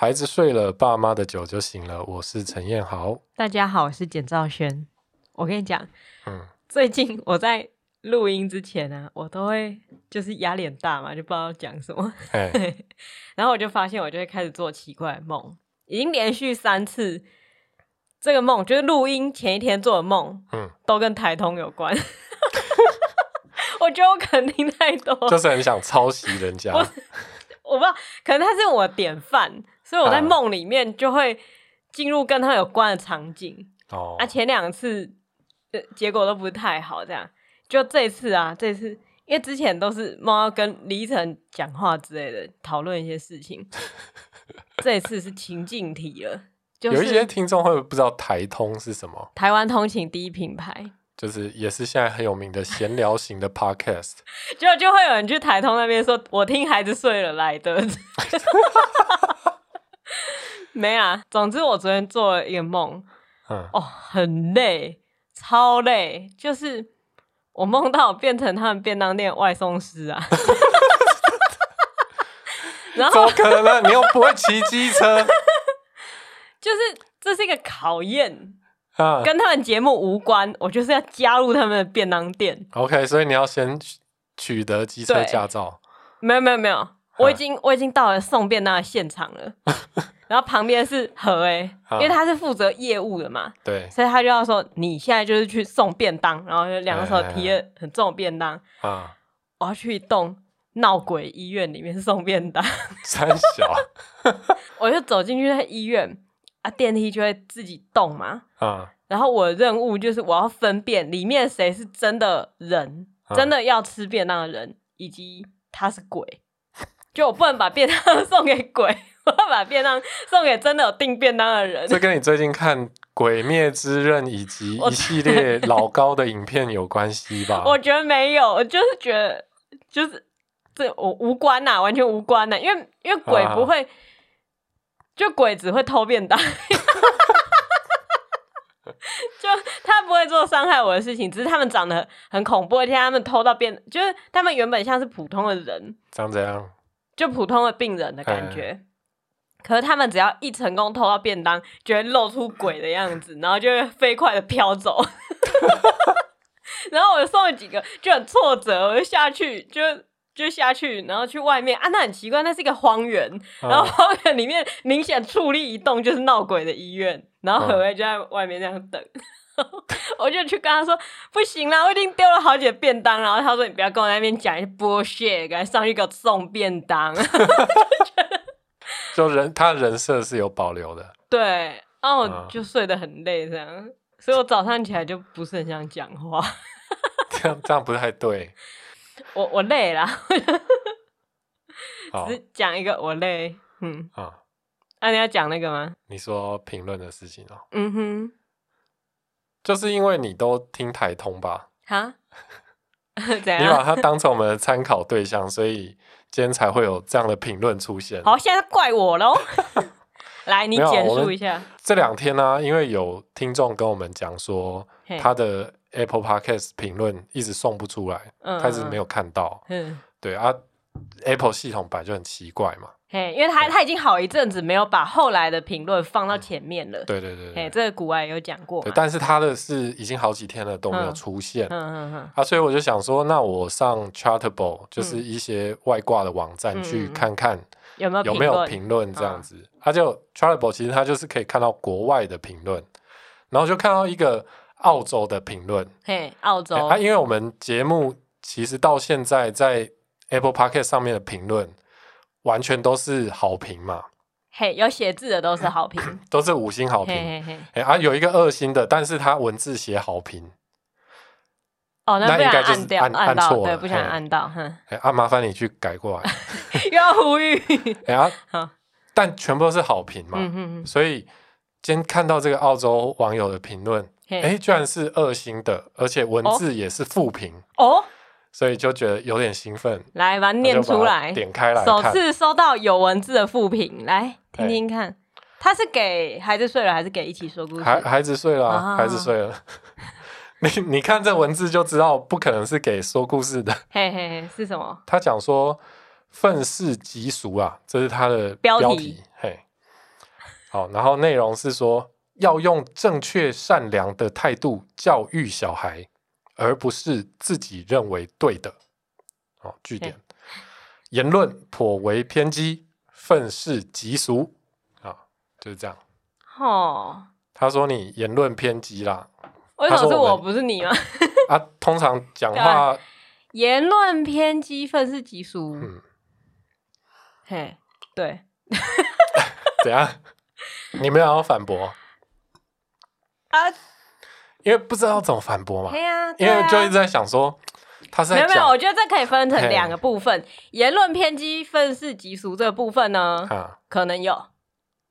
孩子睡了，爸妈的酒就醒了。我是陈彦豪，大家好，我是简兆轩。我跟你讲，嗯，最近我在录音之前呢、啊，我都会就是压脸大嘛，就不知道讲什么。然后我就发现，我就会开始做奇怪的梦，已经连续三次这个梦，就是录音前一天做的梦，嗯，都跟台通有关。我觉得我肯定太多，就是很想抄袭人家。我不知道，可能他是我的典范，所以我在梦里面就会进入跟他有关的场景。哦，啊，前两次呃结果都不是太好，这样就这次啊，这次因为之前都是梦到跟李晨讲话之类的，讨论一些事情，这次是情境题了。就是、有一些听众会不会不知道台通是什么？台湾通勤第一品牌。就是也是现在很有名的闲聊型的 podcast，就就会有人去台通那边说：“我听孩子睡了来的。”没啊，总之我昨天做了一个梦，嗯，哦，很累，超累，就是我梦到我变成他们便当店外送师啊，然后怎么可能？你又不会骑机车，就是这是一个考验。啊、跟他们节目无关，我就是要加入他们的便当店。OK，所以你要先取得机车驾照。没有没有没有，我已经、啊、我已经到了送便当的现场了。然后旁边是何 A，、啊、因为他是负责业务的嘛，对，所以他就要说你现在就是去送便当，然后就两个手提着很重的便当啊，我要去一栋闹鬼医院里面送便当。三小，我就走进去那医院。啊，电梯就会自己动嘛。啊，然后我的任务就是我要分辨里面谁是真的人，啊、真的要吃便当的人，以及他是鬼。就我不能把便当 送给鬼，把便当送给真的有订便当的人。这跟你最近看《鬼灭之刃》以及 一系列老高的影片有关系吧？我觉得没有，我就是觉得就是这我无关呐、啊，完全无关呐、啊，因为因为鬼不会。啊就鬼只会偷便当，就他不会做伤害我的事情，只是他们长得很恐怖。而且他们偷到便，就是他们原本像是普通的人，长怎样？就普通的病人的感觉。可是他们只要一成功偷到便当，就会露出鬼的样子，然后就会飞快的飘走。然后我就送了几个，就很挫折，我就下去就。就下去，然后去外面啊，那很奇怪，那是一个荒原，然后荒原里面明显矗立一栋就是闹鬼的医院，然后何威就在外面这样等，嗯、我就去跟他说不行啦，我已经丢了好几个便当，然后他说你不要跟我在那边讲一些 bullshit，赶快上去给我送便当，就人他人设是有保留的，对，然后我就睡得很累这样，所以我早上起来就不是很想讲话，这样这样不太对。我我累了，好。只是讲一个我累，嗯。啊，那、啊、你要讲那个吗？你说评论的事情哦、喔，嗯哼，就是因为你都听台通吧？哈？你把它当成我们的参考对象，所以今天才会有这样的评论出现。好，现在怪我喽，来，你简述一下。这两天呢、啊，因为有听众跟我们讲说他的。Apple Podcast 评论一直送不出来，嗯、他一直没有看到。嗯，对啊，Apple 系统本来就很奇怪嘛。嘿，因为他他已经好一阵子没有把后来的评论放到前面了。对对对，对，嘿，这个古外有讲过。对，但是他的是已经好几天了都没有出现。嗯嗯嗯。啊，所以我就想说，那我上 Chartable 就是一些外挂的网站去看看有没有有没有评论这样子。他、嗯啊、就 Chartable 其实他就是可以看到国外的评论，然后就看到一个。澳洲的评论，嘿，澳洲啊，因为我们节目其实到现在在 Apple Podcast 上面的评论完全都是好评嘛，嘿，有写字的都是 好评，都是五星好评，嘿嘿嘿，啊，有一个二星的，但是他文字写好评，哦，那应该就是按按错了，对，不想按到，哼，哎，啊，麻烦你去改过来，又要呼吁，哎啊，但全部都是好评嘛，嗯哼哼，所以今天看到这个澳洲网友的评论。哎、欸，居然是二星的，而且文字也是负评。哦，所以就觉得有点兴奋。来，把它念出来，点开来，首次收到有文字的复评，来听听看，他是给孩子睡了，还是给一起说故事？孩孩子睡了，啊，孩子睡了。你你看这文字就知道，不可能是给说故事的。嘿嘿嘿，是什么？他讲说愤世嫉俗啊，这是他的标题。标题嘿，好，然后内容是说要用正确善良的态度教育小孩，而不是自己认为对的。好，句点，言论颇为偏激，愤世嫉俗。啊，就是这样。哦，他说你言论偏激啦。为什么是我不是你吗？啊，通常讲话言论偏激，愤世嫉俗。嗯，嘿，对。怎样？你没有要反驳啊？因为不知道怎么反驳嘛。对啊，因为就一直在想说，他是没有没有，我觉得这可以分成两个部分：言论偏激、愤世嫉俗这个部分呢，啊、可能有。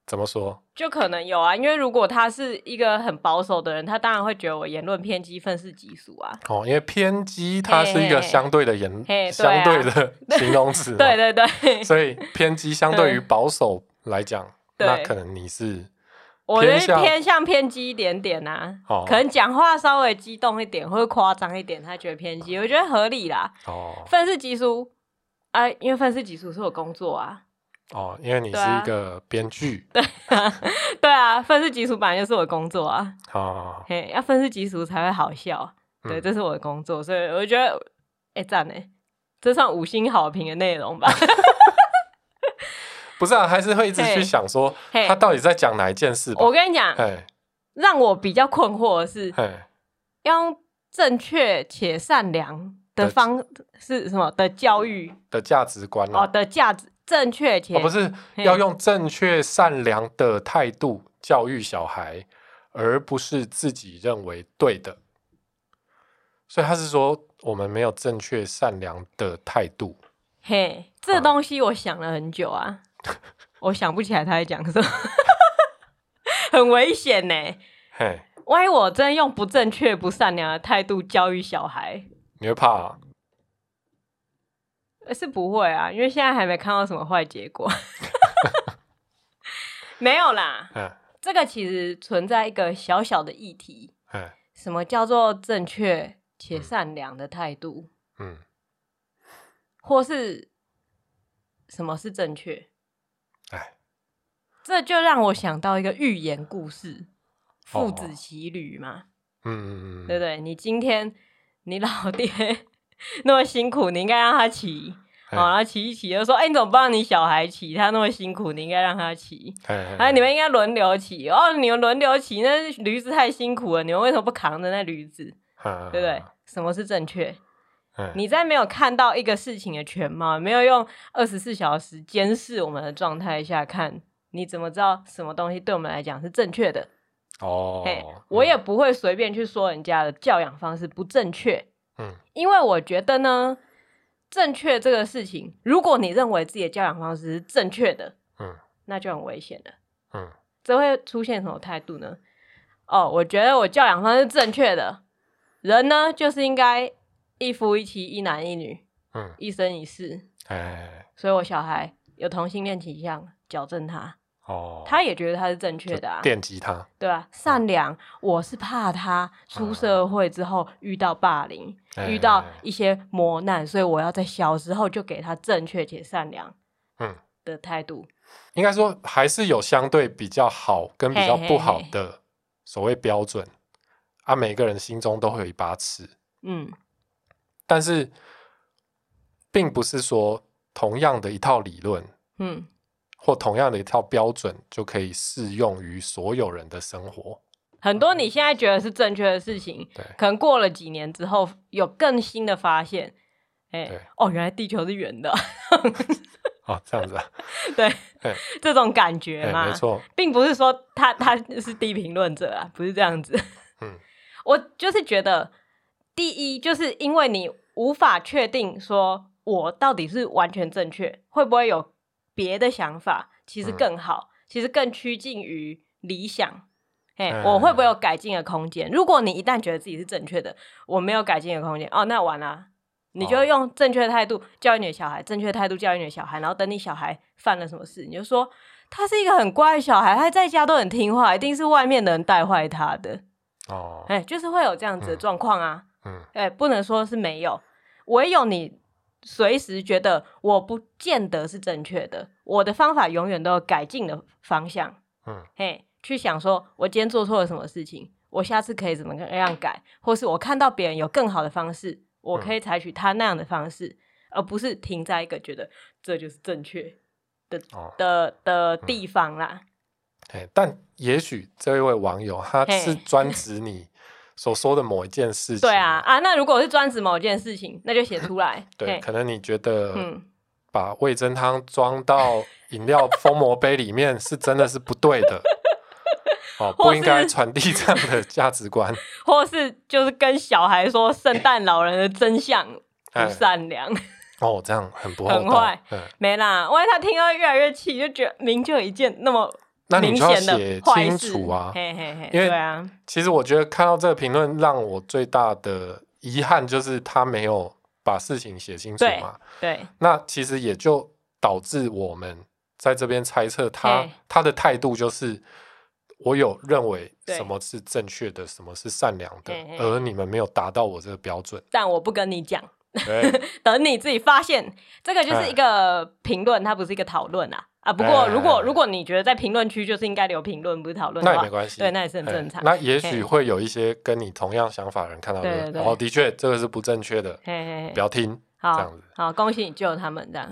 怎么说？就可能有啊，因为如果他是一个很保守的人，他当然会觉得我言论偏激、愤世嫉俗啊。哦，因为偏激它是一个相对的言，相对的形容词。对对对。所以偏激相对于保守来讲，那可能你是我觉得偏向偏激一点点啊。哦。可能讲话稍微激动一点，或者夸张一点，他觉得偏激，我觉得合理啦。哦。愤世嫉俗，啊，因为愤世嫉俗是我工作啊。哦，因为你是一个编剧，对啊，对啊，愤世嫉俗本来就是我的工作啊。哦，嘿，要愤世嫉俗才会好笑，嗯、对，这是我的工作，所以我觉得，哎、欸，赞呢，这算五星好评的内容吧？不是啊，还是会一直去想说，他到底在讲哪一件事？我跟你讲，让我比较困惑的是，要用正确且善良的方是什么？的教育。的价值观哦的价值。正确且、哦、不是要用正确善良的态度教育小孩，而不是自己认为对的。所以他是说我们没有正确善良的态度。嘿，这东西我想了很久啊，我想不起来他在讲什么，很危险呢。嘿，万一我真用不正确、不善良的态度教育小孩，你会怕啊？是不会啊，因为现在还没看到什么坏结果。没有啦，嗯、这个其实存在一个小小的议题。嗯、什么叫做正确且善良的态度？嗯，或是什么是正确？唉这就让我想到一个寓言故事：父子骑驴嘛。嗯嗯嗯，对不对？你今天你老爹。那么辛苦，你应该让他骑，好嘿，然后骑一骑，就说：“哎、欸，你怎么不让你小孩骑？他那么辛苦，你应该让他骑。哎，你们应该轮流骑哦，你们轮流骑，那驴子太辛苦了，你们为什么不扛着那驴子？嘿对不对？什么是正确？你在没有看到一个事情的全貌，没有用二十四小时监视我们的状态下看，你怎么知道什么东西对我们来讲是正确的？哦，嘿，我也不会随便去说人家的教养方式不正确。嗯，因为我觉得呢，正确这个事情，如果你认为自己的教养方式是正确的，嗯，那就很危险了。嗯，这会出现什么态度呢？哦，我觉得我教养方式是正确的，人呢就是应该一夫一妻，一男一女，嗯，一生一世。哎，所以我小孩有同性恋倾向，矫正他。哦，他也觉得他是正确的啊，电击他，对啊，善良，嗯、我是怕他出社会之后遇到霸凌，嗯、遇到一些磨难，嗯、所以我要在小时候就给他正确且善良，嗯。的态度。应该说还是有相对比较好跟比较不好的所谓标准，啊，每个人心中都会有一把尺，嗯，但是并不是说同样的一套理论，嗯。或同样的一套标准就可以适用于所有人的生活。很多你现在觉得是正确的事情，对可能过了几年之后有更新的发现。哎、欸，哦，原来地球是圆的。哦，这样子啊？对，嘿这种感觉嘛，没错，并不是说他他是低评论者啊，不是这样子。嗯，我就是觉得，第一，就是因为你无法确定说我到底是完全正确，会不会有。别的想法其实更好，嗯、其实更趋近于理想。嘿，嗯、我会不会有改进的空间？如果你一旦觉得自己是正确的，我没有改进的空间，哦，那完了。你就用正确的态度教育你的小孩，正确的态度教育你的小孩，然后等你小孩犯了什么事，你就说他是一个很乖的小孩，他在家都很听话，一定是外面的人带坏他的。哦，哎，就是会有这样子的状况啊。嗯，哎，不能说是没有，唯有你。随时觉得我不见得是正确的，我的方法永远都有改进的方向。嗯，嘿，去想说我今天做错了什么事情，我下次可以怎么样改，或是我看到别人有更好的方式，我可以采取他那样的方式，嗯、而不是停在一个觉得这就是正确的、哦、的的地方啦。嘿，但也许这一位网友他是专指你所说的某一件事情。对啊，啊，那如果是专指某一件事情，那就写出来。对，可能你觉得，把味噌汤装到 饮料封膜杯里面是真的是不对的，哦，不应该传递这样的价值观，或是就是跟小孩说圣诞老人的真相不善良，哦，这样很不很坏，没啦，万一他听到越来越气，就觉得明就有一件那么。那你就要写清楚啊，嘿嘿嘿，因为其实我觉得看到这个评论，让我最大的遗憾就是他没有把事情写清楚嘛。对，对那其实也就导致我们在这边猜测他他的态度就是，我有认为什么是正确的，什么是善良的，而你们没有达到我这个标准。但我不跟你讲，等你自己发现，这个就是一个评论，它不是一个讨论啊。啊，不过如果如果你觉得在评论区就是应该留评论，不是讨论，那也没关系，对，那也是很正常。那也许会有一些跟你同样想法的人看到的，哦，的确这个是不正确的，不要听，这样子。好，恭喜你救了他们，这样。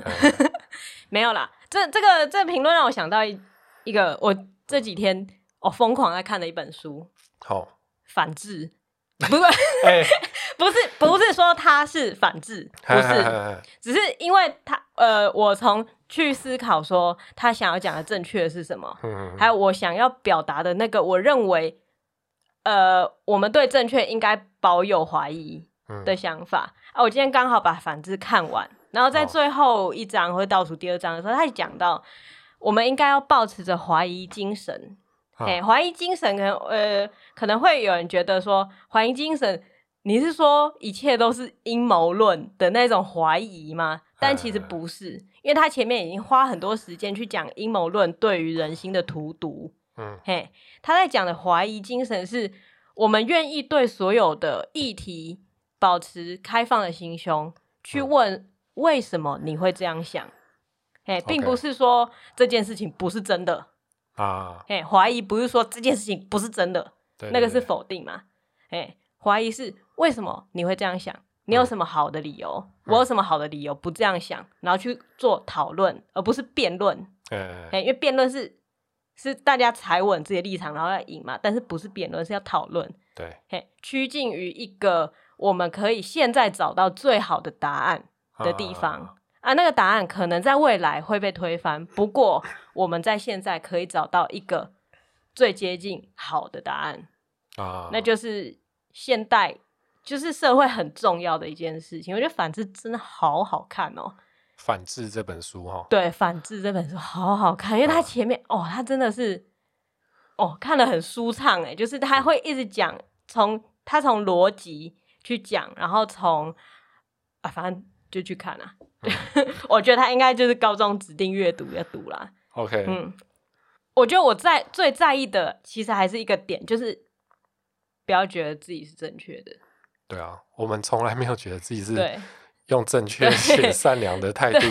没有啦，这这个这个评论让我想到一一个我这几天我疯狂在看的一本书，好，反智，不是，不是，不是说他是反智，不是，只是因为他，呃，我从。去思考说他想要讲的正确的是什么，嗯、还有我想要表达的那个，我认为，呃，我们对正确应该保有怀疑的想法、嗯、啊。我今天刚好把反智看完，然后在最后一章或倒数第二章的时候，他讲到我们应该要保持着怀疑精神。哎、哦，怀疑精神可能呃可能会有人觉得说怀疑精神，你是说一切都是阴谋论的那种怀疑吗？但其实不是。因为他前面已经花很多时间去讲阴谋论对于人心的荼毒，嗯，嘿，他在讲的怀疑精神是我们愿意对所有的议题保持开放的心胸，去问为什么你会这样想，嘿，并不是说这件事情不是真的啊，嘿，怀疑不是说这件事情不是真的，那个是否定嘛，嘿，怀疑是为什么你会这样想。你有什么好的理由？嗯、我有什么好的理由不这样想？然后去做讨论，而不是辩论。嗯、因为辩论是是大家踩稳自己的立场，然后要赢嘛。但是不是辩论，是要讨论。对，嘿，趋近于一个我们可以现在找到最好的答案的地方啊，啊。那个答案可能在未来会被推翻，不过我们在现在可以找到一个最接近好的答案啊，那就是现代。就是社会很重要的一件事情，我觉得《反制》真的好好看哦，喔。《反制》这本书哈，对，《反制》这本书好好看，因为它前面，啊，哦，它真的是，哦，看得很舒畅哎，就是他会一直讲，从他从逻辑去讲，然后从啊，反正就去看啊。嗯、我觉得他应该就是高中指定阅读要读啦。OK，嗯，我觉得我在最在意的，其实还是一个点，就是不要觉得自己是正确的。对啊，我们从来没有觉得自己是用正确且善良的态度，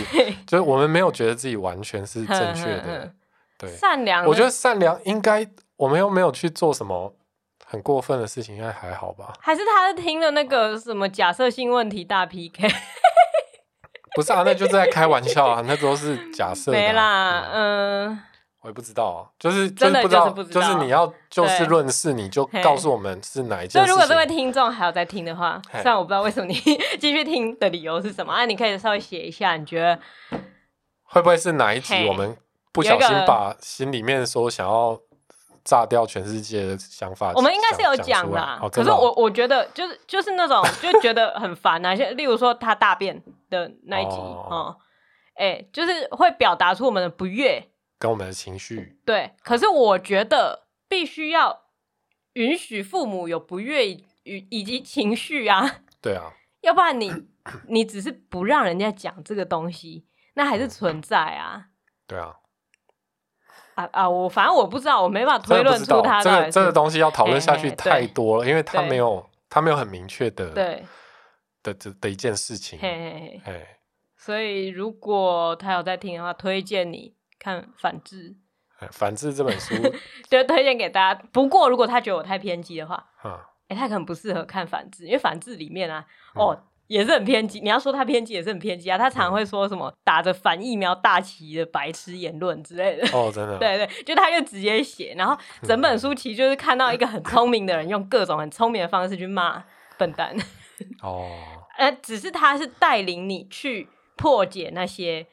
就是我们没有觉得自己完全是正确的。对，善良，我觉得善良应该，我们又没有去做什么很过分的事情，应该还好吧？还是他听了那个什么假设性问题大 PK？不是啊，那就是在开玩笑啊，那都是假设。没啦，嗯。我也不知道啊，就是就是不知道，就是你要就事论事，你就告诉我们是哪一件事。所以如果这位听众还有在听的话，虽然我不知道为什么你 继续听的理由是什么，啊，你可以稍微写一下，你觉得会不会是哪一集我们不小心把心里面说想要炸掉全世界的想法，我们应该是有讲的。可是我我觉得就是就是那种就觉得很烦啊，像例如说他大便的那一集哦，哎，就是会表达出我们的不悦。跟我们的情绪对，可是我觉得必须要允许父母有不悦与以及情绪啊，对啊，要不然你你只是不让人家讲这个东西，那还是存在啊，对啊，啊啊，我反正我不知道，我没办法推论出他这个这个东西要讨论下去太多了，因为他没有他没有很明确的对的的的一件事情，嘿嘿嘿，所以如果他有在听的话，推荐你。看反智，反智这本书 就推荐给大家。不过如果他觉得我太偏激的话，哎、嗯欸，他可能不适合看反智，因为反智里面啊，哦。嗯也是很偏激，你要说他偏激也是很偏激啊。他常会说什么打着反疫苗大旗的白痴言论之类的。哦，真的。对对，就他就直接写，然后整本书其实就是看到一个很聪明的人用各种很聪明的方式去骂笨蛋。哦。呃，只是他是带领你去破解那些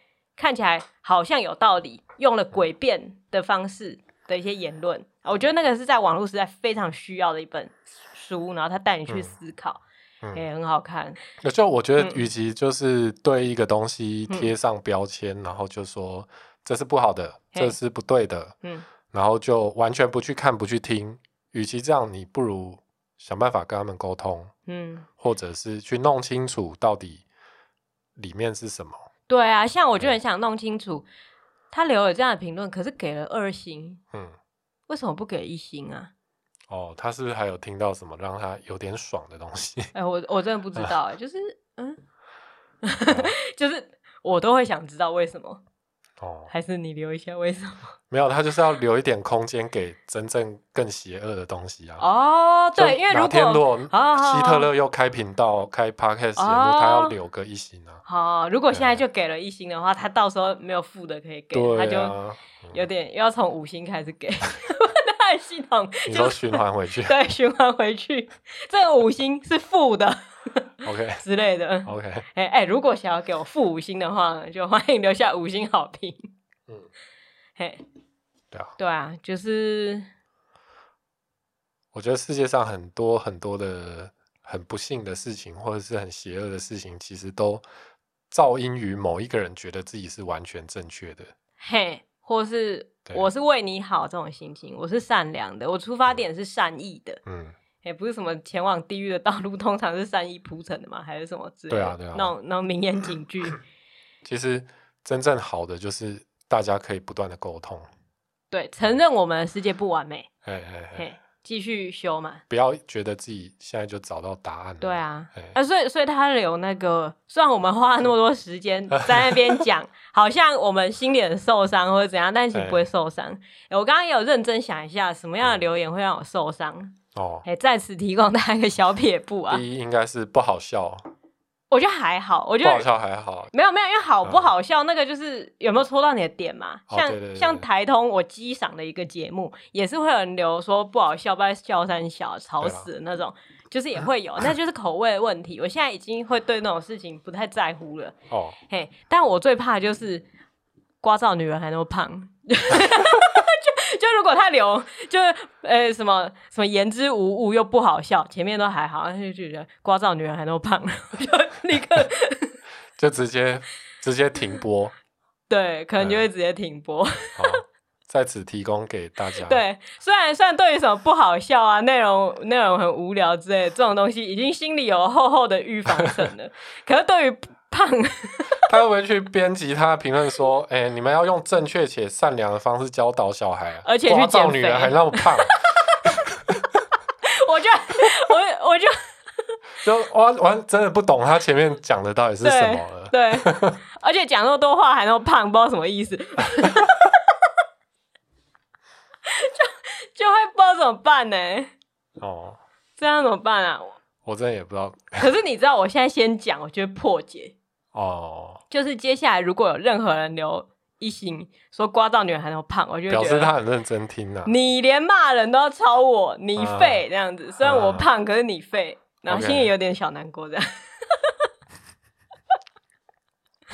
看起来好像有道理、用了诡辩的方式的一些言论。我觉得那个是在网络时代非常需要的一本书，然后他带你去思考。嗯也、欸、很好看。就我觉得，与其就是对一个东西贴上标签、嗯，然后就说这是不好的，这是不对的，嗯，然后就完全不去看、不去听。与其这样，你不如想办法跟他们沟通，嗯，或者是去弄清楚到底里面是什么。对啊，像我就很想弄清楚，他留了这样的评论，可是给了二星，嗯，为什么不给一星啊？哦，他是不是还有听到什么让他有点爽的东西？哎、欸，我我真的不知道，哎，就是嗯，就是我都会想知道为什么。哦，还是你留一下为什么？没有，他就是要留一点空间给真正更邪恶的东西啊。哦，对，因为哪天如果希特勒又开频道、开 podcast 节目，他要留个一星啊。好，如果现在就给了一星的话，他到时候没有负的可以给，啊、他就有点又要从五星开始给。系统你说循环回去，对，循环回去，这个五星是负的 OK 之类的，OK。哎哎，如果想要给我负五星的话，就欢迎留下五星好评。嗯，嘿，对啊，对啊，就是我觉得世界上很多很多的很不幸的事情，或者是很邪恶的事情，其实都噪音于某一个人觉得自己是完全正确的。嘿。或是我是为你好这种心情，我是善良的，我出发点是善意的，嗯，也不是什么前往地狱的道路 通常是善意铺成的嘛？还是什么之类的？对啊，对啊，那种那种名言警句。其实真正好的就是大家可以不断的沟通，对，承认我们的世界不完美，哎哎哎。继续修嘛，不要觉得自己现在就找到答案了。对啊，啊，所以所以他留那个，虽然我们花了那么多时间在那边讲，好像我们心里很受伤或者怎样，但其实不会受伤。我刚刚也有认真想一下，什么样的留言会让我受伤？哦，哎，在此提供大家一个小撇步啊。第一应该是不好笑。我觉得还好，我觉得不好笑还好，没有没有，因为好不好笑、嗯、那个就是有没有戳到你的点嘛？像、像台通我机赏的一个节目，也是会有人留说不好笑，不知道笑三小吵死的那种，就是也会有，那就是口味的问题。我现在已经会对那种事情不太在乎了。哦，嘿，但我最怕的就是刮照女人还那么胖。就如果他留，就是呃什么什么言之无物又不好笑，前面都还好，他就觉得瓜照女人还那么胖，就立刻 就直接直接停播。对，可能就会直接停播。好，在此提供给大家。对，虽然虽然对于什么不好笑啊，内容内容很无聊之类的这种东西，已经心里有厚厚的预防层了。可是对于胖，他会不会去编辑他的评论说：“哎、欸，你们要用正确且善良的方式教导小孩啊，而且去减肥，女人还那么胖。”我就我 我就就我我真的不懂他前面讲的到底是什么了。对，而且讲那么多话还那么胖，不知道什么意思，就就会不知道怎么办呢？哦，这样怎么办啊？我真的也不知道。可是你知道，我现在先讲，我就会破解。哦，就是接下来如果有任何人留一星说聒噪女人还那么胖，我就觉得表示他很认真听啊。你连骂人都要抄我，你废这样子，啊。虽然我胖，啊，可是你废，然后心里有点小难过这样。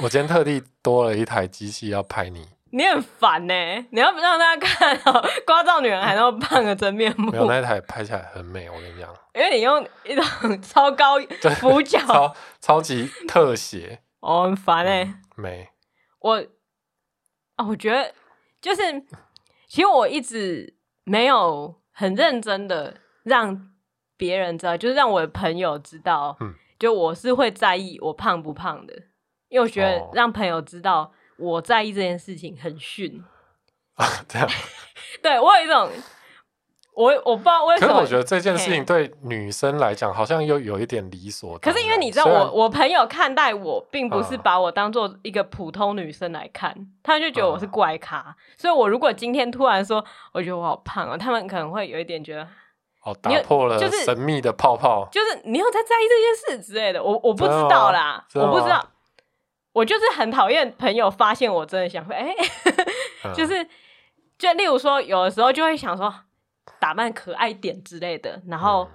我今天特地多了一台机器要拍你。你很烦呢，欸，你要不让大家看到聒噪女人还那么胖的真面目？没有，那一台拍起来很美，我跟你讲。因为你用一种 超高俯角，超超级特写。哦，很烦哎、欸嗯，没，我啊，我觉得就是，其实我一直没有很认真的让别人知道，就是让我的朋友知道，嗯，就我是会在意我胖不胖的，因为我觉得让朋友知道我在意这件事情很逊啊，这样，对我有一种，我我不知道为什么。可是我觉得这件事情对女生来讲，好像又有一点理所。可是因为你知道我，我我朋友看待我，并不是把我当做一个普通女生来看，嗯、他们就觉得我是怪咖。嗯、所以，我如果今天突然说，我觉得我好胖哦，他们可能会有一点觉得，哦，打破了就是神秘的泡泡，就是、你有在在意这件事之类的。我我不知道啦，我不知道，我就是很讨厌朋友发现我真的想，哎、欸，就是、嗯、就例如说，有的时候就会想说。打扮可爱点之类的，然后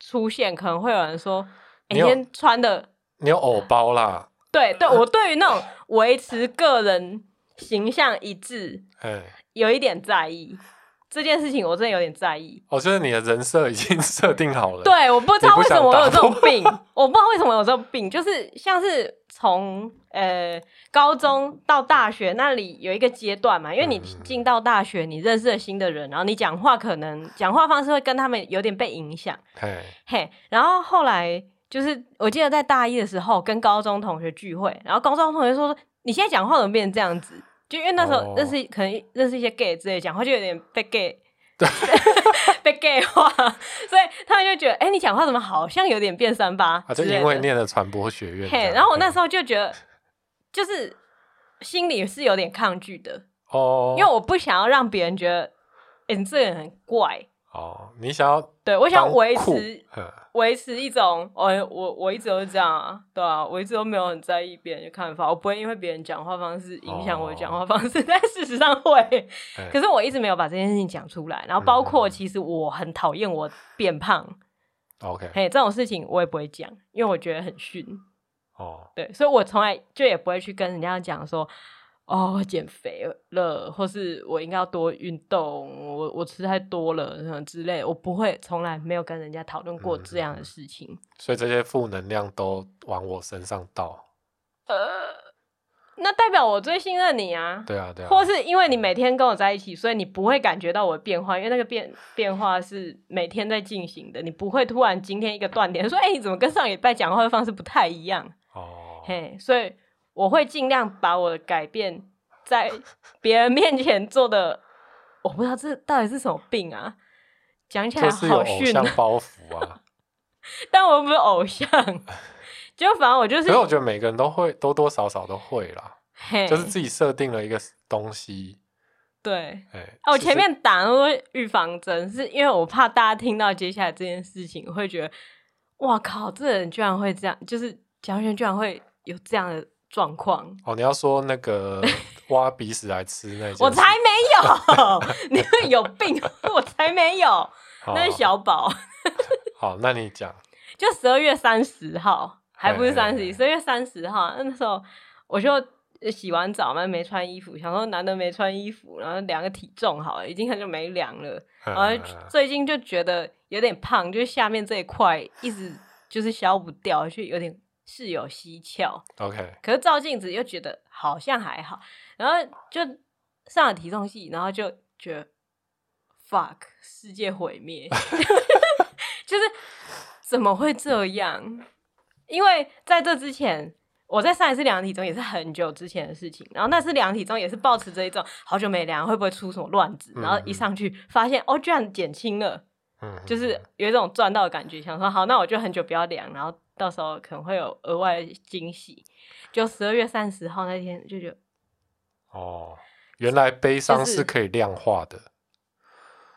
出现可能会有人说：“每天穿的你有偶包啦。”对对，我对于那种维持个人形象一致，有一点在意。这件事情我真的有点在意。哦，就是你的人设已经 设定好了。对，我不知道为什么我有这种病，我不知道为什么有这种病，就是像是从呃高中到大学那里有一个阶段嘛，因为你进到大学，你认识了新的人，然后你讲话可能讲话方式会跟他们有点被影响。嘿，嘿，然后后来就是我记得在大一的时候跟高中同学聚会，然后高中同学说说你现在讲话怎么变成这样子？就因为那时候认识，可能认识一些 gay 之类，讲话就有点被 gay，被 gay 化，所以他们就觉得，哎、欸，你讲话怎么好像有点变三八？啊，就因为念了传播学院。嘿，然后我那时候就觉得，就是心里是有点抗拒的哦，因为我不想要让别人觉得，哎、欸，你这个人很怪。哦，你想要对我想维持维持一种，我我我一直都是这样啊，对啊，我一直都没有很在意别人的看法，我不会因为别人讲话方式影响我的讲话方式，哦、但事实上会，欸、可是我一直没有把这件事情讲出来，然后包括其实我很讨厌我变胖，OK，嘿，这种事情我也不会讲，因为我觉得很逊，哦，对，所以我从来就也不会去跟人家讲说。哦，我减肥了，或是我应该要多运动，我我吃太多了什么之类，我不会，从来没有跟人家讨论过这样的事情。嗯，所以这些负能量都往我身上倒。呃，那代表我最信任你啊。对啊，对啊。或是因为你每天跟我在一起，所以你不会感觉到我的变化，因为那个变变化是每天在进行的，你不会突然今天一个断点说，哎，你怎么跟上礼拜讲话的方式不太一样？哦，嘿，所以。我会尽量把我的改变在别人面前做的，我不知道这到底是什么病啊！讲起来好像包袱啊！但我又不是偶像，就反正我就是。所以我觉得每个人都会多多少少都会啦，就是自己设定了一个东西。对，哦，我前面打那个预防针，是因为我怕大家听到接下来这件事情会觉得，哇靠，这人居然会这样，就是蒋轩居然会有这样的。状况哦，你要说那个 挖鼻屎来吃那？我才没有，你会有病，我才没有，那是小宝。好，那你讲，就十二月三十号，还不是三十一，十二月三十号那时候，我就洗完澡嘛，没穿衣服，想说难得没穿衣服，然后量个体重好了，已经很久没量了，然后最近就觉得有点胖，就是下面这一块一直就是消不掉，就有点。是有蹊跷，OK，可是照镜子又觉得好像还好，然后就上了体重计，然后就觉得 fuck 世界毁灭，就是怎么会这样？因为在这之前，我在上一次量体重也是很久之前的事情，然后那次量体重也是抱持着一种好久没量会不会出什么乱子，然后一上去发现哦居然减轻了，就是有一种赚到的感觉，想说好那我就很久不要量，然后。到时候可能会有额外的惊喜，就十二月三十号那天就觉得，哦，原来悲伤是可以量化的。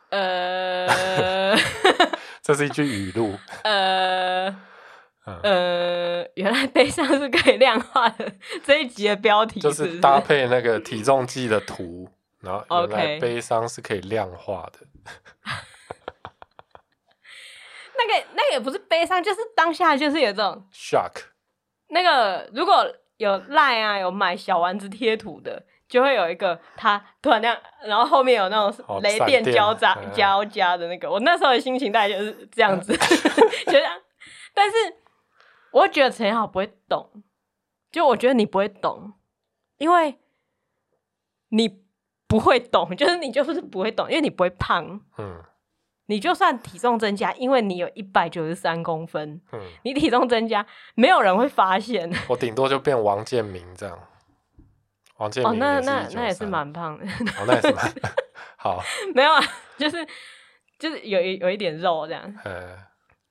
呃，这是一句语录。呃，嗯、呃，原来悲伤是可以量化的。这一集的标题就是搭配那个体重计的图，然后原来悲伤是可以量化的。那个那个也不是悲伤，就是当下就是有这种 shock。那个如果有赖啊，有买小丸子贴图的，就会有一个他突然那样，然后后面有那种雷电交杂交加的那个。我那时候的心情大概就是这样子，就这样。但是我会觉得陈好不会懂，就我觉得你不会懂，因为你不会懂，就是你就是不会懂，因为你不会胖。嗯。你就算体重增加，因为你有一百九十三公分，嗯，你体重增加，没有人会发现。我顶多就变王建民这样。王建民哦，那那那也是蛮胖的。哦，那也是蛮 好。没有啊，就是就是有一有一点肉这样。嗯。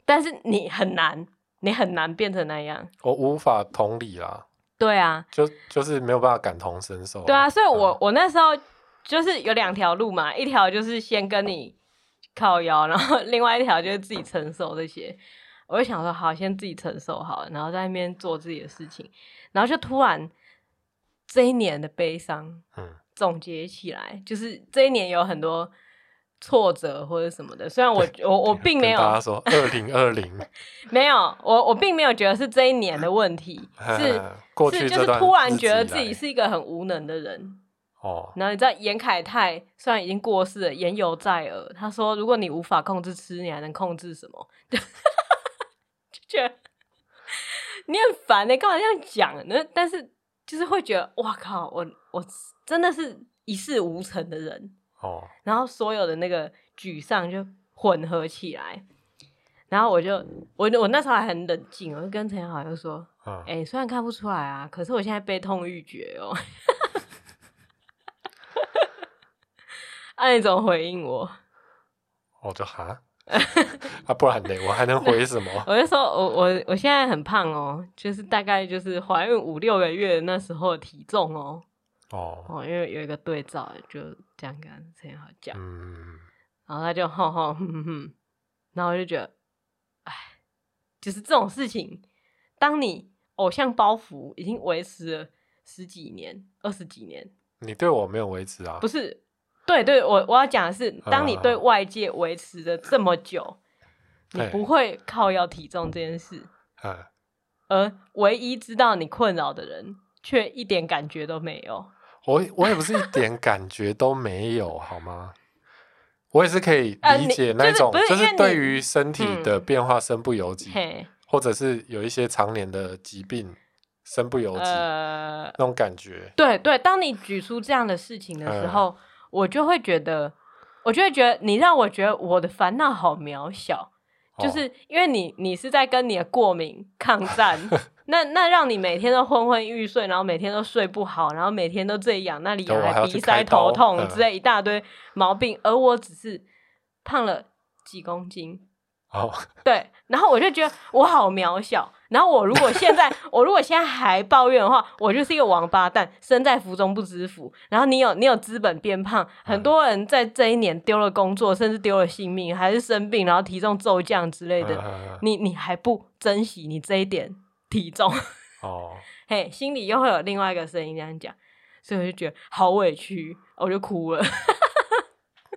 但是你很难，你很难变成那样。我无法同理啦。对啊。就就是没有办法感同身受。对啊，所以我、嗯、我那时候就是有两条路嘛，一条就是先跟你靠腰，然后另外一条就是自己承受这些。我就想说，好，先自己承受好了，然后在那边做自己的事情，然后就突然这一年的悲伤，嗯，总结起来，就是这一年有很多挫折或者什么的。虽然我我我并没有大家说 二零二零 没有，我我并没有觉得是这一年的问题，是过去是就是突然觉得自己是一个很无能的人。哦，然后你知道严凯泰虽然已经过世了，言犹在耳。他说：“如果你无法控制吃，你还能控制什么？” 就觉得你很烦呢，干嘛这样讲？那但是就是会觉得，哇靠，我我真的是一事无成的人哦。然后所有的那个沮丧就混合起来，然后我就我我那时候还很冷静，我就跟陈彦豪就说：“哎、嗯，虽然看不出来啊，可是我现在悲痛欲绝哦。”那你怎么回应我？我 就哈。啊，不然呢？我还能回什么？我就说，我我我现在很胖哦，就是大概就是怀孕五六个月那时候的体重哦。哦哦，因为有一个对照，就这样跟陈好讲。嗯。然后他就吼吼哼哼哼，然后我就觉得，哎，就是这种事情，当你偶像包袱已经维持了十几年、二十几年，你对我没有维持啊？不是。对对，我我要讲的是，当你对外界维持了这么久，你不会靠要体重这件事，而唯一知道你困扰的人，却一点感觉都没有。我我也不是一点感觉都没有，好吗？我也是可以理解那种，就是对于身体的变化身不由己，或者是有一些常年的疾病身不由己，那种感觉。对对，当你举出这样的事情的时候。我就会觉得，我就会觉得，你让我觉得我的烦恼好渺小，哦、就是因为你，你是在跟你的过敏抗战，那那让你每天都昏昏欲睡，然后每天都睡不好，然后每天都这样，那里还鼻塞、头痛之类一大堆毛病，嗯、而我只是胖了几公斤。哦，对，然后我就觉得我好渺小。然后我如果现在，我如果现在还抱怨的话，我就是一个王八蛋，身在福中不知福。然后你有你有资本变胖，很多人在这一年丢了工作，甚至丢了性命，还是生病，然后体重骤降之类的。你你还不珍惜你这一点体重？哦，嘿，心里又会有另外一个声音这样讲，所以我就觉得好委屈，我就哭了。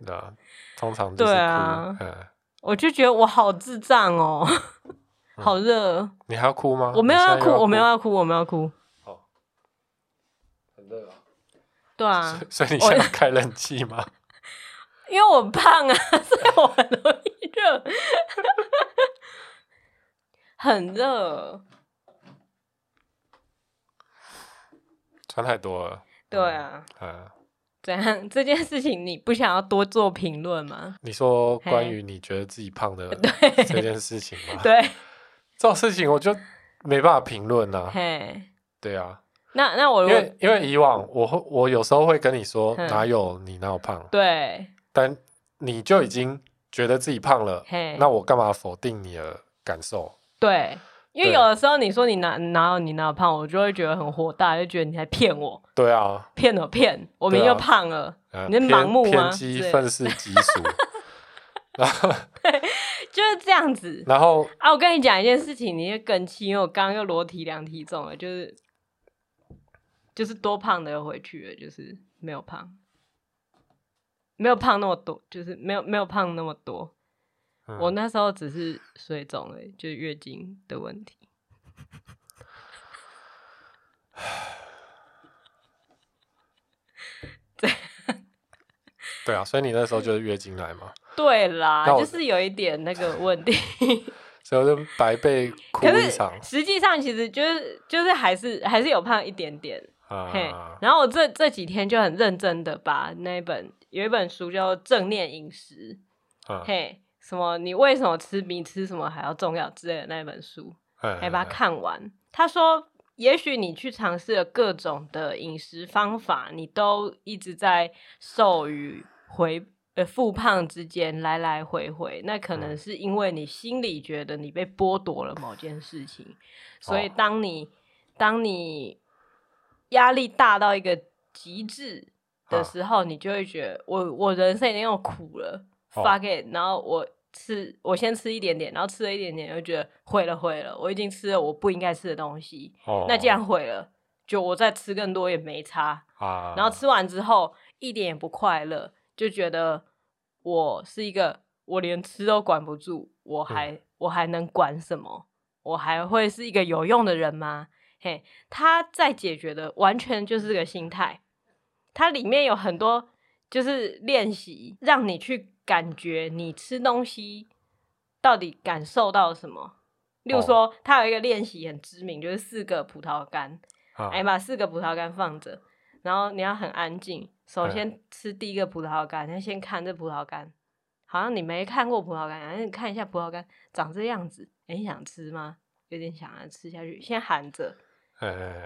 对啊，通常。对啊。我就觉得我好智障哦，好热。你还要哭吗？我没有要哭，我没有要哭，我没有要哭。哦，很热啊。对啊。所以你现在开冷气吗？因为我胖啊，所以我很容易热。很热。穿太多了。对啊。嗯。怎样？这件事情你不想要多做评论吗？你说关于你觉得自己胖的这件事情吗？对，这种事情我就没办法评论呐。嘿，对啊。那那我因为因为以往我会我有时候会跟你说哪有你哪有胖？对。但你就已经觉得自己胖了，那我干嘛否定你的感受？对。因为有的时候你说你哪哪有你哪有胖，我就会觉得很火大，就觉得你在骗我。对啊，骗了骗，我明明就胖了，你是盲目吗？偏激愤世嫉俗。然 后 对，就是这样子。然后啊，我跟你讲一件事情，你会更气，因为我刚刚又裸体量体重了，就是就是多胖的又回去了，就是没有胖，没有胖那么多，就是没有没有胖那么多。嗯、我那时候只是水肿而已，就是月经的问题。对，对啊，所以你那时候就是月经来嘛？对啦，就是有一点那个问题，所以我就白被哭一场。实际上，其实就是就是还是还是有胖一点点。啊、嘿，然后我这这几天就很认真的把那本有一本书叫《正念饮食》啊，嘿。什么？你为什么吃比吃什么还要重要之类的那本书，还把它看完。他说，也许你去尝试了各种的饮食方法，你都一直在受于回呃复胖之间来来回回，那可能是因为你心里觉得你被剥夺了某件事情，嗯、所以当你、哦、当你压力大到一个极致的时候，啊、你就会觉得我我人生已经有苦了、哦、fuck it，然后我吃我先吃一点点，然后吃了一点点，就觉得毁了毁了，我已经吃了我不应该吃的东西，哦、那既然毁了，就我再吃更多也没差啊。然后吃完之后一点也不快乐，就觉得我是一个我连吃都管不住，我还、嗯、我还能管什么？我还会是一个有用的人吗？嘿，他在解决的完全就是这个心态。它里面有很多就是练习，让你去感觉你吃东西到底感受到什么。例如说，它有一个练习很知名，就是四个葡萄干，哎，把四个葡萄干放着，然后你要很安静。首先吃第一个葡萄干，你先看这葡萄干，好像你没看过葡萄干，然后你看一下葡萄干长这样子，你想吃吗？有点想要吃下去，先含着。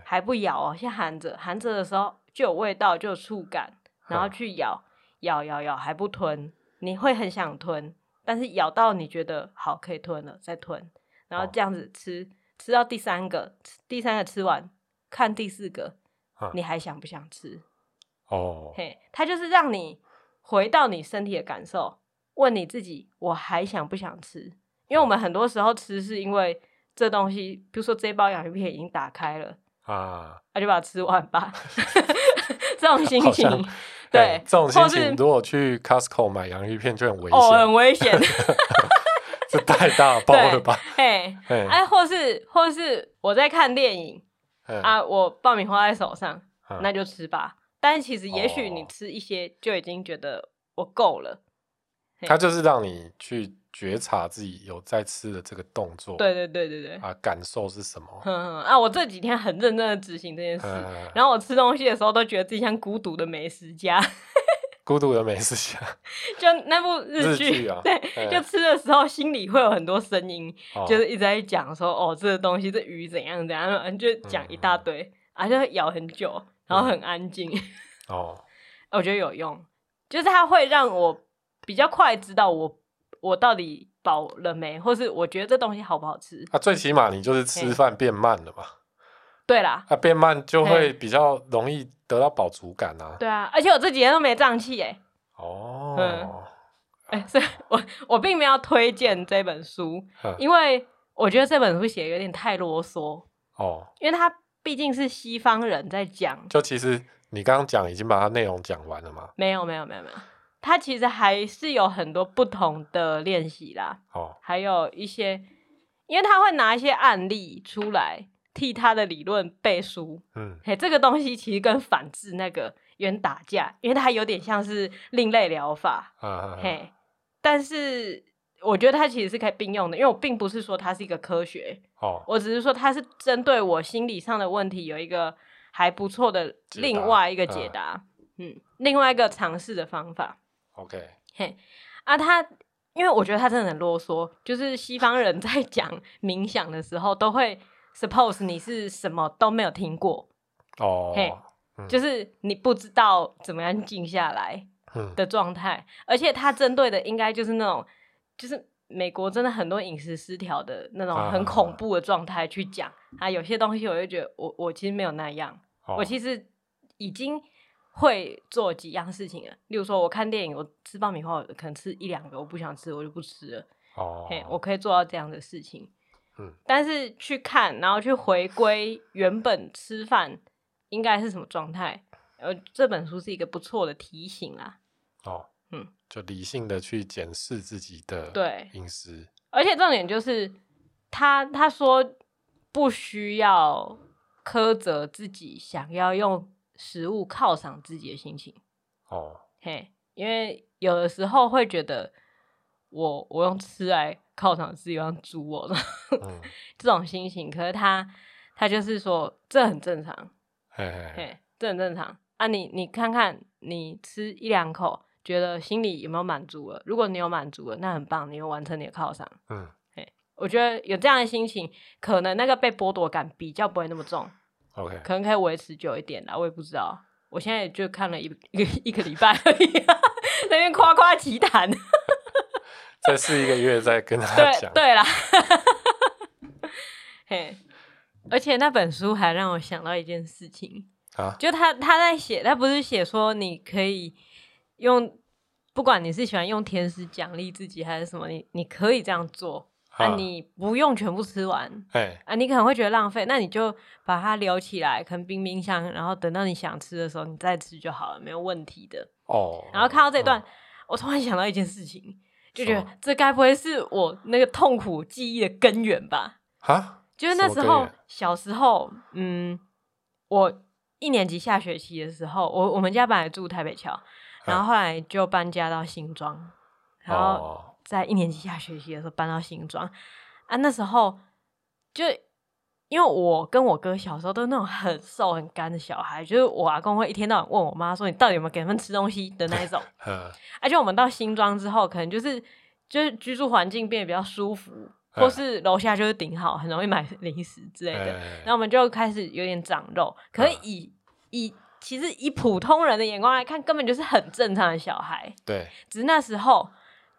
还不咬哦，先含着，含着的时候就有味道，就有触感，然后去咬，咬咬咬还不吞，你会很想吞，但是咬到你觉得好可以吞了，再吞，然后这样子吃，吃到第三个，第三个吃完，看第四个，你还想不想吃？哦，嘿，它就是让你回到你身体的感受，问你自己，我还想不想吃？因为我们很多时候吃是因为。这东西，比如说这包洋芋片已经打开了啊，那、啊、就把它吃完吧。这种心情，对，欸、这种心情，如果去 Costco 买洋芋片就很危险，哦，很危险。这太大包了吧？嘿哎，哎，或是或是我在看电影啊，我爆米花在手上，那就吃吧。但是其实也许你吃一些就已经觉得我够了。它就是让你去。觉察自己有在吃的这个动作，对对对对对，啊，感受是什么？嗯啊，我这几天很认真的执行这件事，然后我吃东西的时候都觉得自己像孤独的美食家，孤独的美食家，就那部日剧啊，对，就吃的时候心里会有很多声音，就是一直在讲说，哦，这个东西这鱼怎样怎样，就讲一大堆，啊，就咬很久，然后很安静，哦，我觉得有用，就是它会让我比较快知道我。我到底饱了没？或是我觉得这东西好不好吃？啊，最起码你就是吃饭变慢了嘛。对啦，它、啊、变慢就会比较容易得到饱足感啊。对啊，而且我这几天都没胀气哎。哦。嗯。哎、欸，所以我我并没有推荐这本书，因为我觉得这本书写的有点太啰嗦。哦。因为它毕竟是西方人在讲。就其实你刚刚讲已经把它内容讲完了吗？没有，没有，没有，没有。它其实还是有很多不同的练习啦，哦，还有一些，因为他会拿一些案例出来替他的理论背书，嗯，嘿，这个东西其实跟反制那个有点打架，因为它有点像是另类疗法，嘿，但是我觉得它其实是可以并用的，因为我并不是说它是一个科学，哦，我只是说它是针对我心理上的问题有一个还不错的另外一个解答，解答。啊、嗯，另外一个尝试的方法。OK，嘿，啊，他因为我觉得他真的很啰嗦，就是西方人在讲冥想的时候，都会 suppose 你是什么都没有听过哦，嘿，嗯、就是你不知道怎么样静下来的状态，嗯、而且他针对的应该就是那种，就是美国真的很多饮食失调的那种很恐怖的状态去讲啊，啊，有些东西我就觉得我我其实没有那样，哦、我其实已经。会做几样事情了，例如说，我看电影，我吃爆米花，我可能吃一两个，我不想吃，我就不吃了。哦，嘿，我可以做到这样的事情。嗯，但是去看，然后去回归原本吃饭应该是什么状态？呃，这本书是一个不错的提醒啊。哦，嗯，就理性的去检视自己的对饮食，而且重点就是他他说不需要苛责自己，想要用。食物犒赏自己的心情，哦，嘿，因为有的时候会觉得我我用吃来犒赏自己，像猪我的、嗯、这种心情，可是他他就是说这很正常，嘿嘿嘿，这很正常啊你！你你看看，你吃一两口，觉得心里有没有满足了？如果你有满足了，那很棒，你又完成你的犒赏。嗯，嘿，我觉得有这样的心情，可能那个被剥夺感比较不会那么重。OK，可能可以维持久一点啦，我也不知道。我现在也就看了一一个一个礼拜而已，那边夸夸其谈。再试一个月再跟他讲。对对啦，嘿，而且那本书还让我想到一件事情啊，就他他在写，他不是写说你可以用，不管你是喜欢用甜食奖励自己还是什么，你你可以这样做。啊，你不用全部吃完，哎，啊，你可能会觉得浪费，那你就把它留起来，可能冰冰箱，然后等到你想吃的时候，你再吃就好了，没有问题的。哦。然后看到这段，我突然想到一件事情，就觉得这该不会是我那个痛苦记忆的根源吧？哈？就是那时候小时候，嗯，我一年级下学期的时候，我我们家本来住台北桥，然后后来就搬家到新庄，然后。在一年级下学期的时候搬到新庄啊，那时候就因为我跟我哥小时候都是那种很瘦很干的小孩，就是我阿公会一天到晚问我妈说，你到底有没有给他们吃东西的那一种。而且、啊、我们到新庄之后，可能就是就是居住环境变得比较舒服，或是楼下就是顶好，很容易买零食之类的，然后我们就开始有点长肉。可是以以其实以普通人的眼光来看，根本就是很正常的小孩。对，只是那时候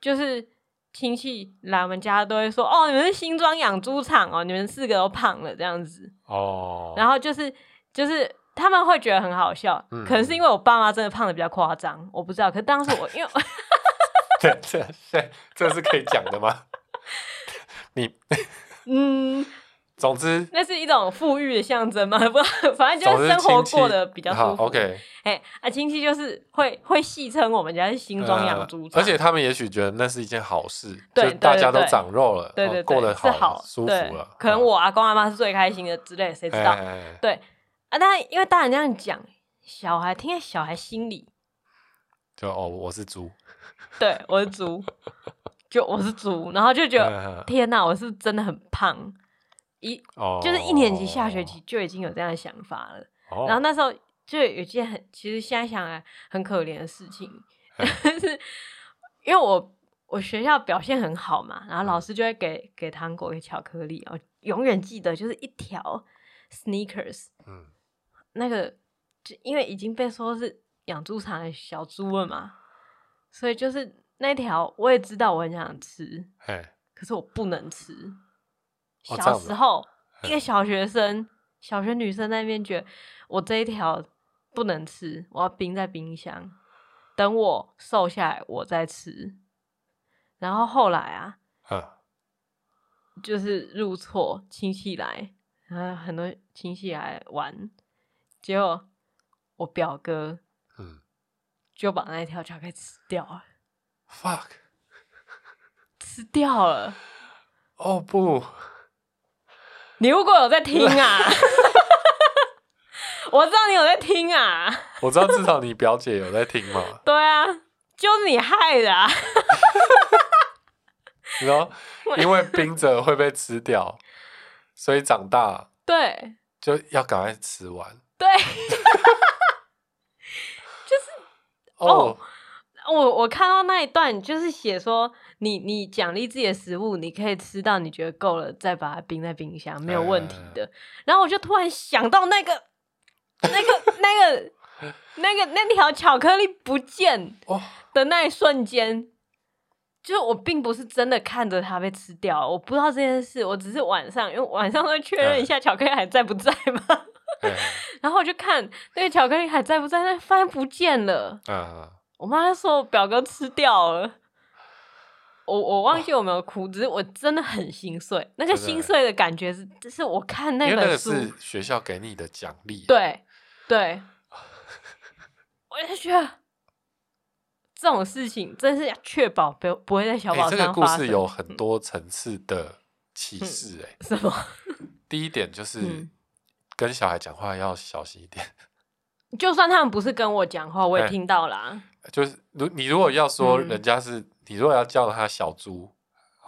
就是。亲戚来我们家都会说：“哦，你们是新庄养猪场哦，你们四个都胖了这样子。”哦，然后就是就是他们会觉得很好笑，嗯、可能是因为我爸妈真的胖的比较夸张，我不知道。可是当时我因为 这这这这是可以讲的吗？你嗯。总之，那是一种富裕的象征嘛？不，反正就是生活过得比较舒服。OK，哎，啊，亲戚就是会会戏称我们家是新庄养猪场，而且他们也许觉得那是一件好事，对，大家都长肉了，对对，过得好舒服了。可能我阿公阿妈是最开心的之类，谁知道？对啊，但因为大人这样讲，小孩听在小孩心里，就哦，我是猪，对，我是猪，就我是猪，然后就觉得天哪，我是真的很胖。一就是一年级下学期就已经有这样的想法了，oh. 然后那时候就有件很其实现在想来很可怜的事情 就是因为我我学校表现很好嘛，然后老师就会给给糖果给巧克力，我永远记得就是一条 sneakers，嗯，那个就因为已经被说是养猪场的小猪了嘛，所以就是那条我也知道我很想吃，可是我不能吃。小时候，哦、一个小学生，小学女生在那边觉得我这一条不能吃，我要冰在冰箱，等我瘦下来我再吃。然后后来啊，呵就是入错亲戚来，然后很多亲戚来玩，结果我表哥就把那条巧克力吃掉了。Fuck，吃掉了。哦不。你如果有在听啊，我知道你有在听啊，我知道至少你表姐有在听嘛。对啊，就是你害的啊。你说因为冰着会被吃掉，所以长大对就要赶快吃完。对，就是哦。Oh. 我我看到那一段，就是写说你你奖励自己的食物，你可以吃到你觉得够了，再把它冰在冰箱，没有问题的。然后我就突然想到那个那个那个那个那条巧克力不见的那一瞬间，就是我并不是真的看着它被吃掉，我不知道这件事，我只是晚上因为晚上会确认一下巧克力还在不在嘛。然后我就看那个巧克力还在不在，那发现不见了。我妈说我表哥吃掉了，我我忘记我没有哭，只是我真的很心碎。那个心碎的感觉是，是我看那本书，是学校给你的奖励。对对，我就觉得这种事情真是要确保不不会在小宝身上发生。这个故事有很多层次的启示，哎，什么？第一点就是跟小孩讲话要小心一点。就算他们不是跟我讲话，我也听到啦。就是如你如果要说人家是，嗯、你如果要叫他小猪，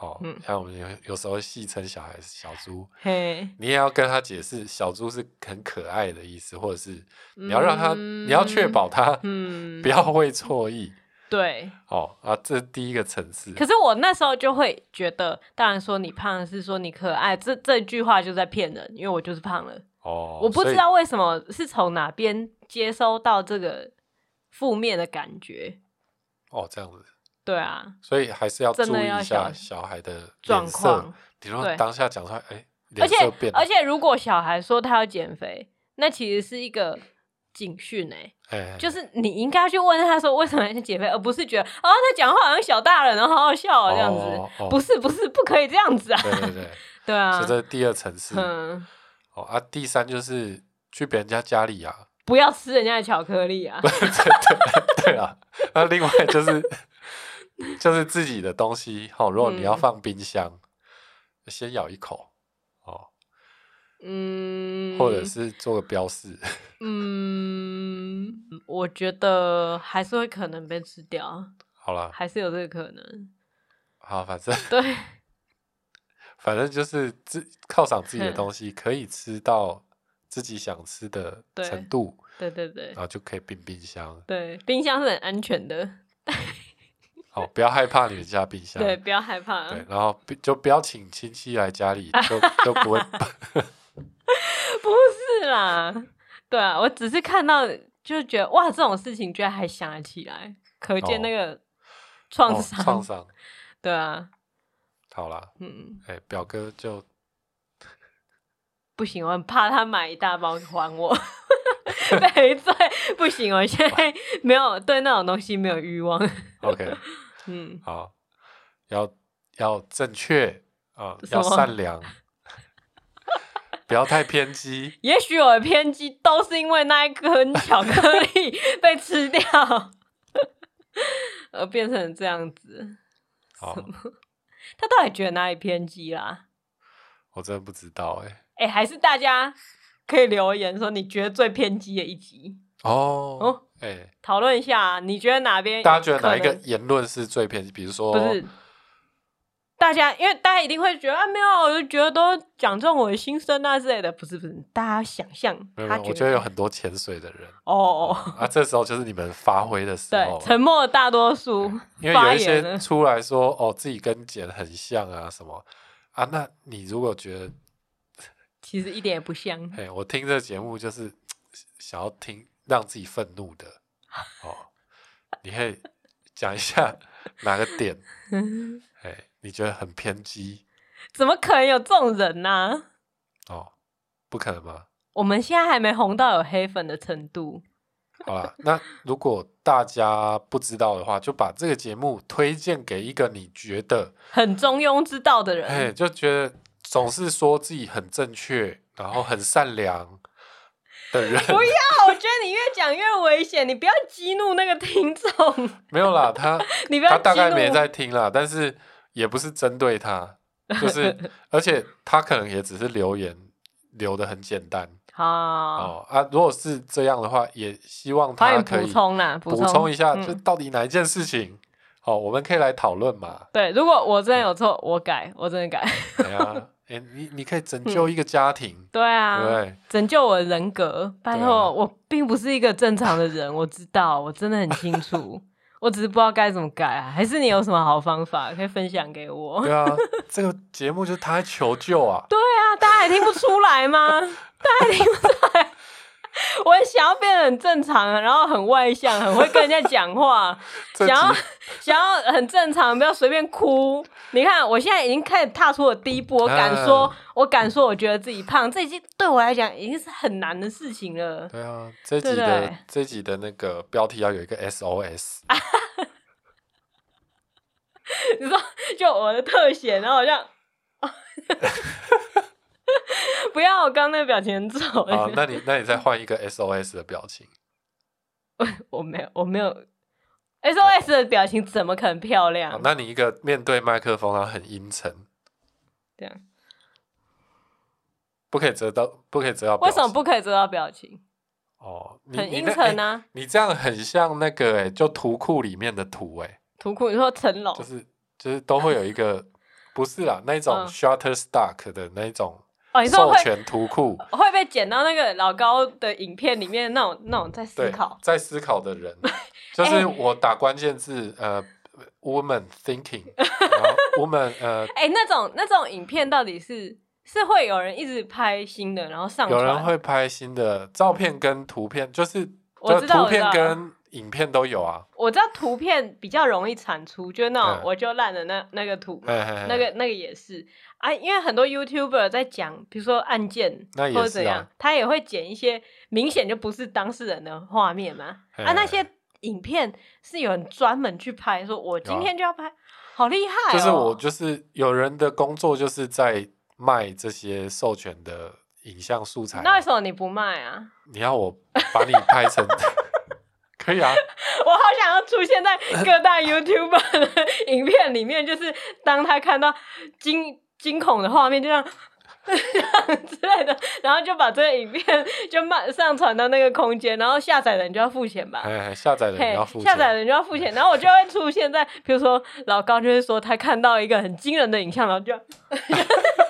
哦，嗯、像我们有有时候戏称小孩是小猪，嘿。你也要跟他解释小猪是很可爱的意思，或者是你要让他，嗯、你要确保他，嗯，不要会错意，对，哦啊，这是第一个层次。可是我那时候就会觉得，当然说你胖是说你可爱，这这句话就在骗人，因为我就是胖了，哦，我不知道为什么是从哪边接收到这个。负面的感觉，哦，这样子。对啊，所以还是要注意一下小孩的状况。比如说当下讲出来，哎，脸色变。而且，而且如果小孩说他要减肥，那其实是一个警讯哎，哎，就是你应该去问他说为什么要减肥，而不是觉得哦，他讲话好像小大人，然后好好笑啊这样子。哦哦、不是不是，不可以这样子啊。对对对，对啊。这是第二层次。嗯。哦啊，第三就是去别人家家里啊，不要吃人家的巧克力啊。对啊，那另外就是。就是自己的东西，好，如果你要放冰箱，嗯、先咬一口，哦，嗯，或者是做个标示，嗯，我觉得还是会可能被吃掉，好了，还是有这个可能，好，反正对，反正就是自犒赏自己的东西，可以吃到自己想吃的程度，对，对对对，然后就可以冰冰箱，对，冰箱是很安全的。哦，不要害怕你们家冰箱。对，不要害怕。对，然后就不要请亲戚来家里，就就不会。不是啦，对啊，我只是看到，就是觉得哇，这种事情居然还想得起来，可见那个创伤。创伤。对啊。好啦，嗯，哎，表哥就不行，我很怕他买一大包还我。赔罪不行，我现在没有对那种东西没有欲望。OK。嗯，好，要要正确啊，要善良，不要太偏激。也许我的偏激都是因为那一根巧克力被吃掉，而变成这样子。好，他到底觉得哪里偏激啦？我真的不知道哎、欸。哎、欸，还是大家可以留言说你觉得最偏激的一集哦。哦哎，讨论一下，你觉得哪边？大家觉得哪一个言论是最偏激？比如说，不是大家，因为大家一定会觉得啊，没有，我就觉得都讲中我的心声啊之类的。不是不是，大家想象，我觉得有很多潜水的人哦哦，啊，这时候就是你们发挥的时候，对，沉默的大多数，因为有一些出来说哦，自己跟简很像啊什么啊，那你如果觉得 其实一点也不像，哎，我听这个节目就是想要听。让自己愤怒的哦，你可以讲一下哪个点？哎，你觉得很偏激？怎么可能有这种人呢、啊？哦，不可能吗？我们现在还没红到有黑粉的程度。好了，那如果大家不知道的话，就把这个节目推荐给一个你觉得很中庸之道的人。哎，就觉得总是说自己很正确，然后很善良。不要！我觉得你越讲越危险，你不要激怒那个听众。没有啦，他 你不要他大概没在听啦，但是也不是针对他，就是而且他可能也只是留言留的很简单。好哦啊，如果是这样的话，也希望他可以补充啦，补充一下，就到底哪一件事情？好，我们可以来讨论嘛。对，如果我真的有错，我改，我真的改。对啊。哎、欸，你你可以拯救一个家庭，嗯、对啊，对，拯救我的人格。拜托，啊、我并不是一个正常的人，我知道，我真的很清楚，我只是不知道该怎么改啊。还是你有什么好方法可以分享给我？对啊，这个节目就是他在求救啊。对啊，大家还听不出来吗？大家还听不出来。我也想要变得很正常，然后很外向，很会跟人家讲话，想要想要很正常，不要随便哭。你看，我现在已经开始踏出了第一步，我敢说，啊、我敢说，我觉得自己胖，这已经对我来讲已经是很难的事情了。对啊，这集的这集的那个标题要有一个 SOS。你说，就我的特写，然后好像。不要，我刚那个表情很丑。好，那你那你再换一个 SOS 的表情。我没有，我没有 SOS 的表情，怎么可能漂亮？那你一个面对麦克风，然后很阴沉，这样不可以遮到，不可以遮到。为什么不可以遮到表情？哦，很阴沉啊！你这样很像那个哎，就图库里面的图哎，图库你说成龙，就是就是都会有一个，不是啦，那种 Shutterstock 的那种。哦，你说会授权图库。会被剪到那个老高的影片里面那种那种在思考。在思考的人，就是我打关键字、欸、呃，woman thinking，然后 woman 呃，哎、欸，那种那种影片到底是是会有人一直拍新的，然后上传，有人会拍新的照片跟图片，就是我就图片跟影片都有啊。我知道图片比较容易产出，就那种我就烂的那那个图，那个那个也是啊，因为很多 YouTuber 在讲，比如说案件或者怎样，他也会剪一些明显就不是当事人的画面嘛。啊，那些影片是有人专门去拍，说我今天就要拍，好厉害。就是我就是有人的工作就是在卖这些授权的影像素材。那为什么你不卖啊？你要我把你拍成？可以啊，我好想要出现在各大 YouTuber 的影片里面，就是当他看到惊惊恐的画面，就像 之类的，然后就把这个影片就慢上传到那个空间，然后下载的人就要付钱吧？哎，下载的人要付钱，下载的人就要付钱，然后我就会出现在，比如说老高就会说他看到一个很惊人的影像，然后就。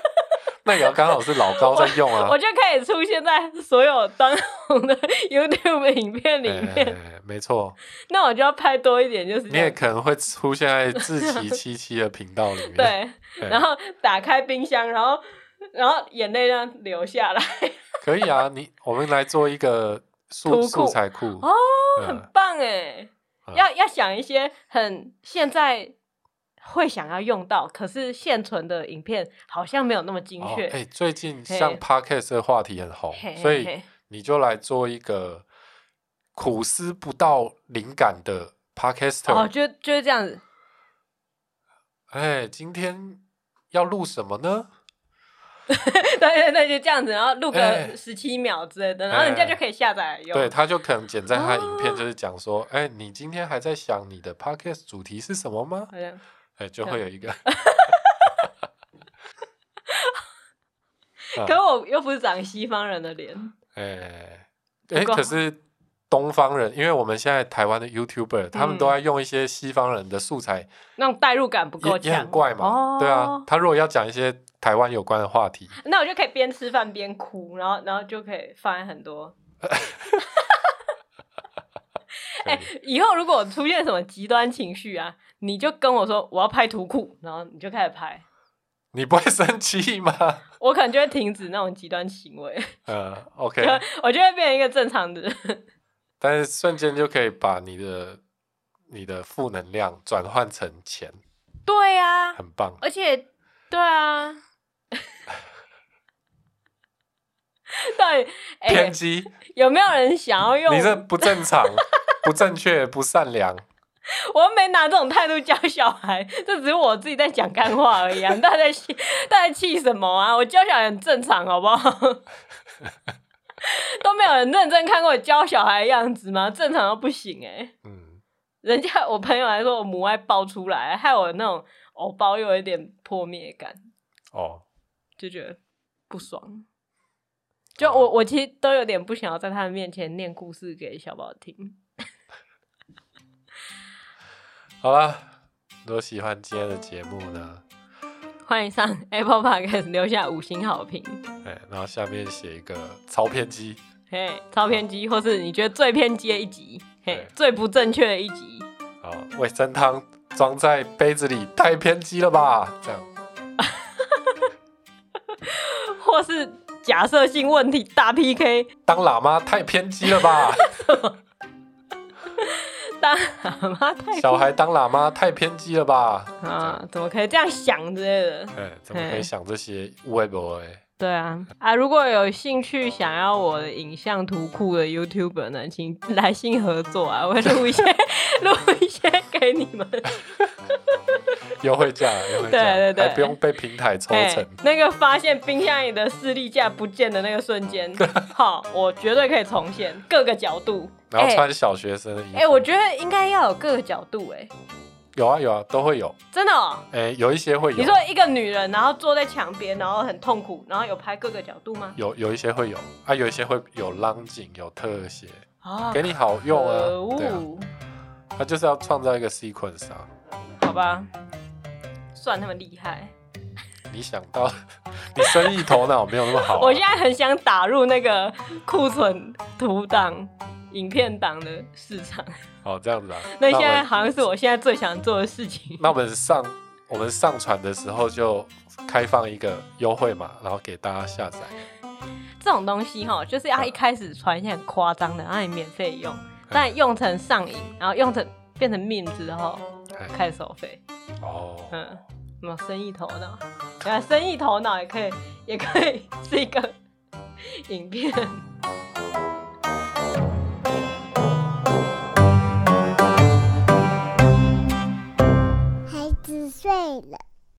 那也要刚好是老高在用啊，我，我就可以出现在所有当红的 YouTube 影片里面。欸、没错。那我就要拍多一点，就是你也可能会出现在自奇七七的频道里面。对，对，然后打开冰箱，然后然后眼泪这样流下来。可以啊，你我们来做一个素素材库哦，嗯、很棒哎，嗯、要要想一些很现在。会想要用到，可是现存的影片好像没有那么精确。哎、哦欸，最近像 Podcast 的话题很红，所以你就来做一个苦思不到灵感的 Podcaster。哦，就就是这样子。哎、欸，今天要录什么呢？对 对对，就这样子，然后录个十七秒之类的，欸、然后人家就可以下载用。对，他就可能剪在他影片，就是讲说，哎、哦欸，你今天还在想你的 Podcast 主题是什么吗？哎，就会有一个，可是我又不是长西方人的脸。哎，哎，可是东方人，因为我们现在台湾的 YouTuber，他们都在用一些西方人的素材，那种代入感不够强，也很怪嘛。对啊，他如果要讲一些台湾有关的话题，那我就可以边吃饭边哭，然后然后就可以放很多。哎，以后如果出现什么极端情绪啊？你就跟我说我要拍图库，然后你就开始拍。你不会生气吗？我可能就会停止那种极端行为。嗯，OK。我就会变成一个正常的人。但是瞬间就可以把你的你的负能量转换成钱。对呀、啊，很棒。而且，对啊。对，偏激。有没有人想要用？你这不正常、不正确、不善良。我又没拿这种态度教小孩，这只是我自己在讲干话而已啊！大家在气，大家气什么啊？我教小孩很正常，好不好？都没有人认真看过我教小孩的样子吗？正常都不行哎、欸。嗯。人家我朋友还说我母爱爆出来，害我那种偶包又有一点破灭感。哦。就觉得不爽。就我我其实都有点不想要在他们面前念故事给小宝听。好了，如果喜欢今天的节目呢，欢迎上 Apple Podcast 留下五星好评。哎，然后下面写一个超偏激，嘿，超偏激，或是你觉得最偏激的一集，嘿，最不正确的一集。好，味噌汤装在杯子里太偏激了吧？这样，或是假设性问题大 PK，当喇嘛太偏激了吧？当喇嘛太小孩当喇嘛太偏激了吧？啊，怎么可以这样想之类的？哎，怎么可以想这些微博？哎，对啊，啊，如果有兴趣想要我的影像图库的 YouTuber 呢，请来信合作啊，我会录一些 录一些给你们。优惠价，优惠价，对对对，还不用被平台抽成。那个发现冰箱里的士力架不见的那个瞬间，好，我绝对可以重现各个角度。然后穿小学生的衣服。哎、欸，我觉得应该要有各个角度、欸，哎，有啊有啊，都会有。真的、喔？哎、欸，有一些会有。你说一个女人，然后坐在墙边，然后很痛苦，然后有拍各个角度吗？有，有一些会有啊，有一些会有浪景，有特写，啊，给你好用啊。恶对啊，他就是要创造一个 sequence 啊。好吧。算他们厉害，你想到 你生意头脑没有那么好、啊。我现在很想打入那个库存图档、影片档的市场。哦，这样子啊。那现在好像是我现在最想做的事情。那我们上我们上传的时候就开放一个优惠码，然后给大家下载。这种东西哈，就是要一开始传一些很夸张的，然后你免费用。但用成上瘾，然后用成变成 meme 之后开始收费。哦，嗯，什么生意头脑？原来生意头脑也可以，也可以是一个影片。孩子睡了。